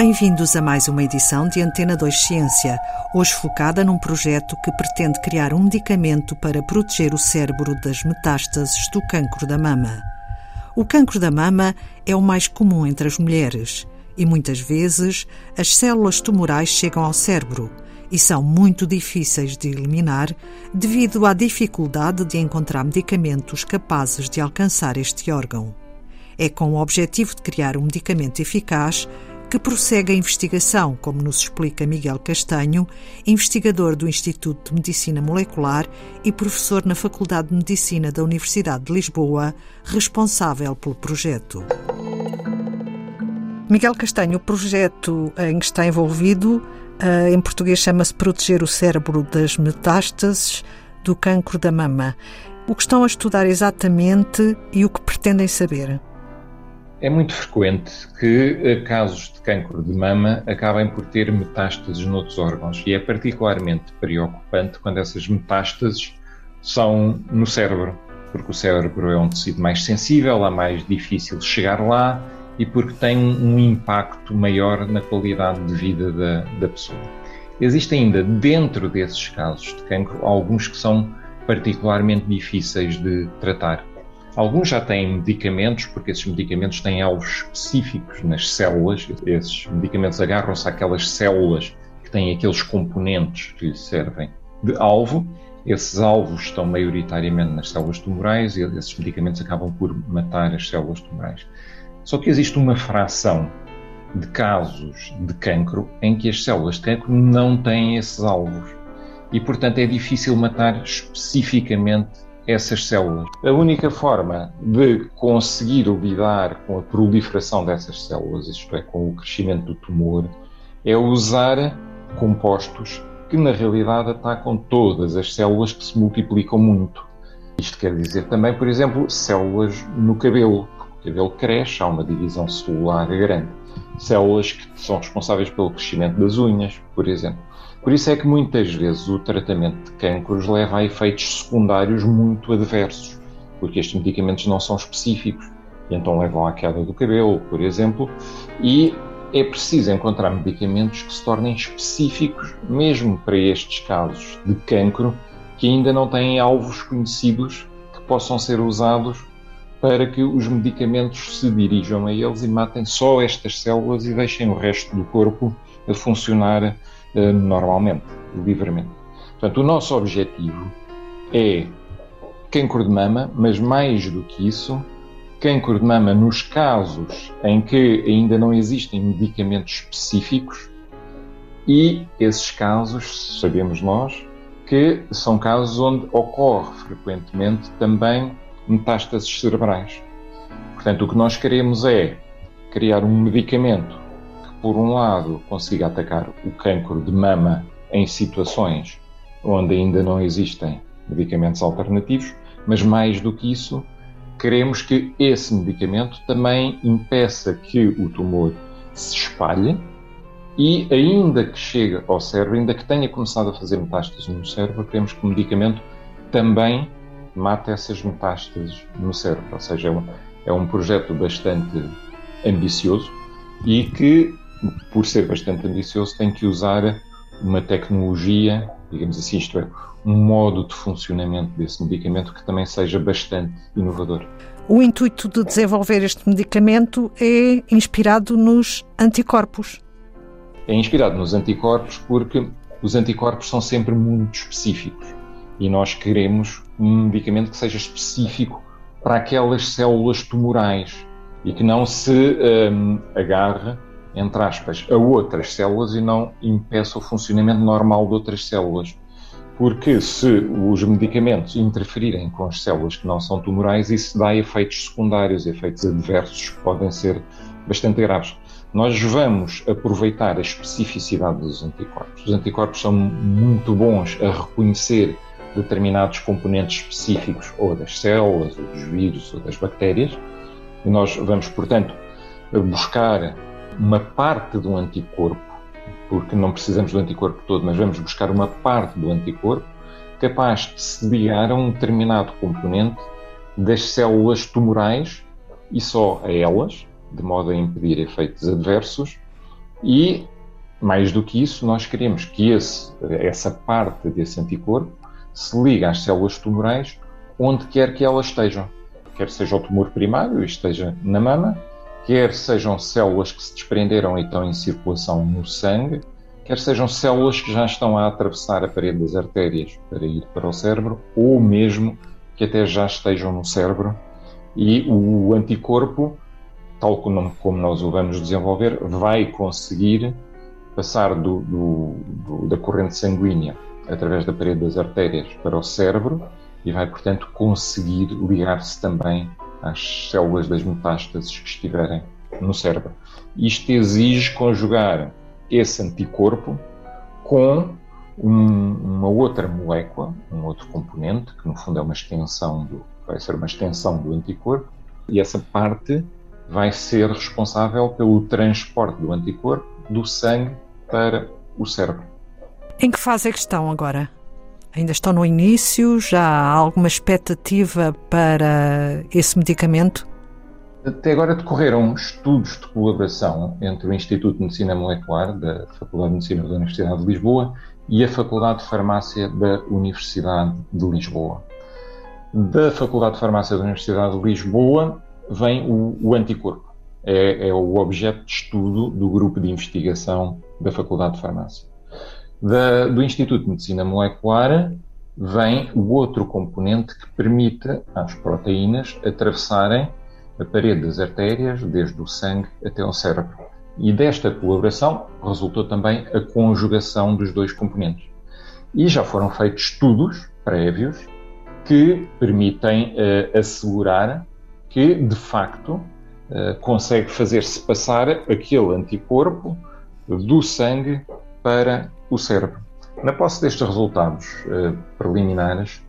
Bem-vindos a mais uma edição de Antena 2 Ciência, hoje focada num projeto que pretende criar um medicamento para proteger o cérebro das metástases do cancro da mama. O cancro da mama é o mais comum entre as mulheres e muitas vezes as células tumorais chegam ao cérebro e são muito difíceis de eliminar devido à dificuldade de encontrar medicamentos capazes de alcançar este órgão. É com o objetivo de criar um medicamento eficaz que prossegue a investigação, como nos explica Miguel Castanho, investigador do Instituto de Medicina Molecular e professor na Faculdade de Medicina da Universidade de Lisboa, responsável pelo projeto. Miguel Castanho, o projeto em que está envolvido, eh, em português chama-se Proteger o Cérebro das Metástases do Cancro da Mama. O que estão a estudar exatamente e o que pretendem saber? É muito frequente que eh, casos de cancro de mama acabem por ter metástases noutros órgãos e é particularmente preocupante quando essas metástases são no cérebro, porque o cérebro é um tecido mais sensível, é mais difícil chegar lá e porque tem um impacto maior na qualidade de vida da, da pessoa. Existem ainda dentro desses casos de cancro alguns que são particularmente difíceis de tratar. Alguns já têm medicamentos, porque esses medicamentos têm alvos específicos nas células. Esses medicamentos agarram-se àquelas células que têm aqueles componentes que lhes servem de alvo. Esses alvos estão maioritariamente nas células tumorais e esses medicamentos acabam por matar as células tumorais. Só que existe uma fração de casos de cancro em que as células de cancro não têm esses alvos e, portanto, é difícil matar especificamente essas células. A única forma de conseguir lidar com a proliferação dessas células, isto é, com o crescimento do tumor, é usar compostos que na realidade atacam todas as células que se multiplicam muito. Isto quer dizer também, por exemplo, células no cabelo. O cabelo cresce, há uma divisão celular grande. Células que são responsáveis pelo crescimento das unhas, por exemplo. Por isso é que muitas vezes o tratamento de cancros leva a efeitos secundários muito adversos, porque estes medicamentos não são específicos e então levam à queda do cabelo, por exemplo, e é preciso encontrar medicamentos que se tornem específicos mesmo para estes casos de cancro que ainda não têm alvos conhecidos que possam ser usados para que os medicamentos se dirijam a eles e matem só estas células e deixem o resto do corpo a funcionar normalmente, livremente. Portanto, o nosso objetivo é cancro de mama, mas mais do que isso, cancro de mama nos casos em que ainda não existem medicamentos específicos e esses casos, sabemos nós, que são casos onde ocorre frequentemente também metástases cerebrais. Portanto, o que nós queremos é criar um medicamento por um lado, consiga atacar o cancro de mama em situações onde ainda não existem medicamentos alternativos, mas mais do que isso, queremos que esse medicamento também impeça que o tumor se espalhe e, ainda que chegue ao cérebro, ainda que tenha começado a fazer metástases no cérebro, queremos que o medicamento também mate essas metástases no cérebro. Ou seja, é um, é um projeto bastante ambicioso e que por ser bastante ambicioso, tem que usar uma tecnologia, digamos assim, isto é, um modo de funcionamento desse medicamento que também seja bastante inovador. O intuito de desenvolver este medicamento é inspirado nos anticorpos. É inspirado nos anticorpos porque os anticorpos são sempre muito específicos e nós queremos um medicamento que seja específico para aquelas células tumorais e que não se um, agarre entre aspas, a outras células e não impeça o funcionamento normal de outras células. Porque se os medicamentos interferirem com as células que não são tumorais, isso dá efeitos secundários, efeitos adversos que podem ser bastante graves. Nós vamos aproveitar a especificidade dos anticorpos. Os anticorpos são muito bons a reconhecer determinados componentes específicos, ou das células, ou dos vírus, ou das bactérias, e nós vamos, portanto, buscar uma parte do anticorpo, porque não precisamos do anticorpo todo, mas vamos buscar uma parte do anticorpo capaz de se ligar a um determinado componente das células tumorais e só a elas, de modo a impedir efeitos adversos, E, mais do que isso, nós queremos que esse, essa parte desse anticorpo se ligue às células tumorais onde quer que elas estejam. Quer seja o tumor primário esteja na mama, quer sejam células que se desprenderam e estão em circulação no sangue, quer sejam células que já estão a atravessar a parede das artérias para ir para o cérebro, ou mesmo que até já estejam no cérebro. E o anticorpo, tal como, nós o vamos desenvolver, vai conseguir passar do, do, do, da corrente sanguínea através da parede das artérias para o cérebro e vai, portanto, conseguir ligar-se também às células das metástases que estiverem no cérebro. Isto exige conjugar esse anticorpo com um, uma outra molécula, um outro componente, que no fundo é uma extensão do, vai ser uma extensão do anticorpo, e essa parte vai ser responsável pelo transporte do anticorpo do sangue para o cérebro. Em que fase é que estão agora? Ainda estão no início? Já há alguma expectativa para esse medicamento? Até agora decorreram estudos de colaboração entre o Instituto de Medicina Molecular da Faculdade de Medicina da Universidade de Lisboa e a Faculdade de Farmácia da Universidade de Lisboa. Da Faculdade de Farmácia da Universidade de Lisboa vem o, o anticorpo. É, é o objeto de estudo do grupo de investigação da Faculdade de Farmácia. Da, do Instituto de Medicina Molecular vem o outro componente que permite às proteínas atravessarem a parede das artérias, desde o sangue até ao cérebro. E desta colaboração resultou também a conjugação dos dois componentes. E já foram feitos estudos prévios que permitem uh, assegurar que, de facto, uh, consegue fazer-se passar aquele anticorpo do sangue para o cérebro. Na posse destes resultados uh, preliminares,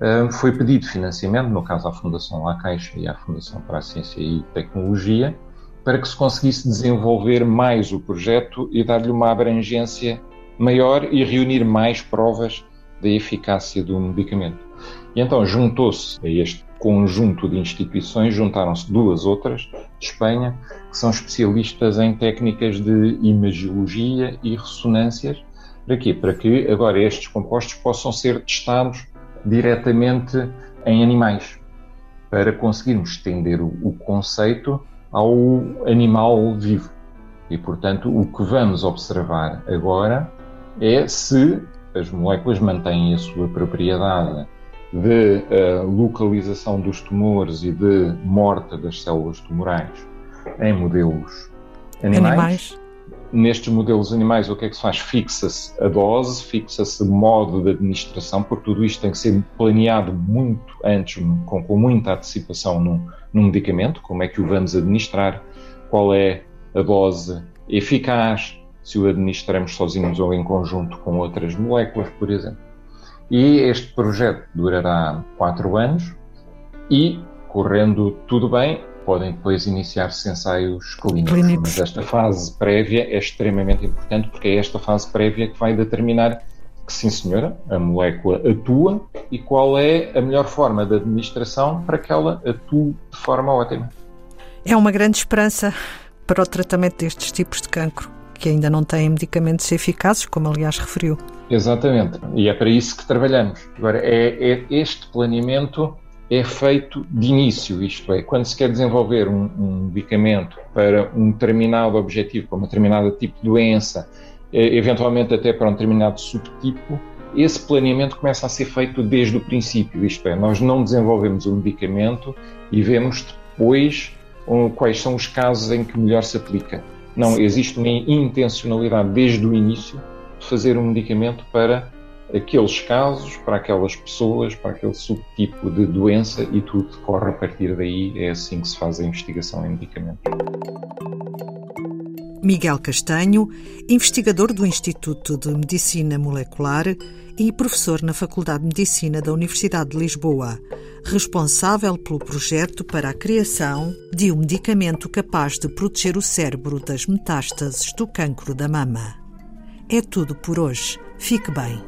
uh, foi pedido financiamento, no caso à Fundação La Caixa e à Fundação para a Ciência e Tecnologia, para que se conseguisse desenvolver mais o projeto e dar-lhe uma abrangência maior e reunir mais provas da eficácia do medicamento. E então juntou-se a este conjunto de instituições, juntaram-se duas outras de Espanha, que são especialistas em técnicas de imagiologia e ressonâncias, para quê? Para que agora estes compostos possam ser testados diretamente em animais, para conseguirmos estender o, o conceito ao animal vivo. E, portanto, o que vamos observar agora é se as moléculas mantêm a sua propriedade de uh, localização dos tumores e de morte das células tumorais em modelos animais, animais. Nestes modelos animais, o que é que se faz? Fixa-se a dose, fixa-se o modo de administração, porque tudo isto tem que ser planeado muito antes, com, com muita antecipação num, num medicamento, como é que o vamos administrar, qual é a dose eficaz, se o administramos sozinhos ou em conjunto com outras moléculas, por exemplo. E este projeto durará quatro anos e, correndo tudo bem, podem depois iniciar-se ensaios clínicos. clínicos. Mas esta fase prévia é extremamente importante porque é esta fase prévia que vai determinar que, sim senhora, a molécula atua e qual é a melhor forma de administração para que ela atue de forma ótima. É uma grande esperança para o tratamento destes tipos de cancro, que ainda não têm medicamentos eficazes, como aliás referiu. Exatamente, e é para isso que trabalhamos. Agora, é, é este planeamento é feito de início, isto é, quando se quer desenvolver um, um medicamento para um determinado objetivo, para um determinado tipo de doença, eh, eventualmente até para um determinado subtipo, esse planeamento começa a ser feito desde o princípio, isto é, nós não desenvolvemos o um medicamento e vemos depois quais são os casos em que melhor se aplica. Não, existe uma intencionalidade desde o início fazer um medicamento para aqueles casos, para aquelas pessoas, para aquele subtipo de doença e tudo decorre a partir daí. É assim que se faz a investigação em medicamentos. Miguel Castanho, investigador do Instituto de Medicina Molecular e professor na Faculdade de Medicina da Universidade de Lisboa, responsável pelo projeto para a criação de um medicamento capaz de proteger o cérebro das metástases do cancro da mama. É tudo por hoje. Fique bem.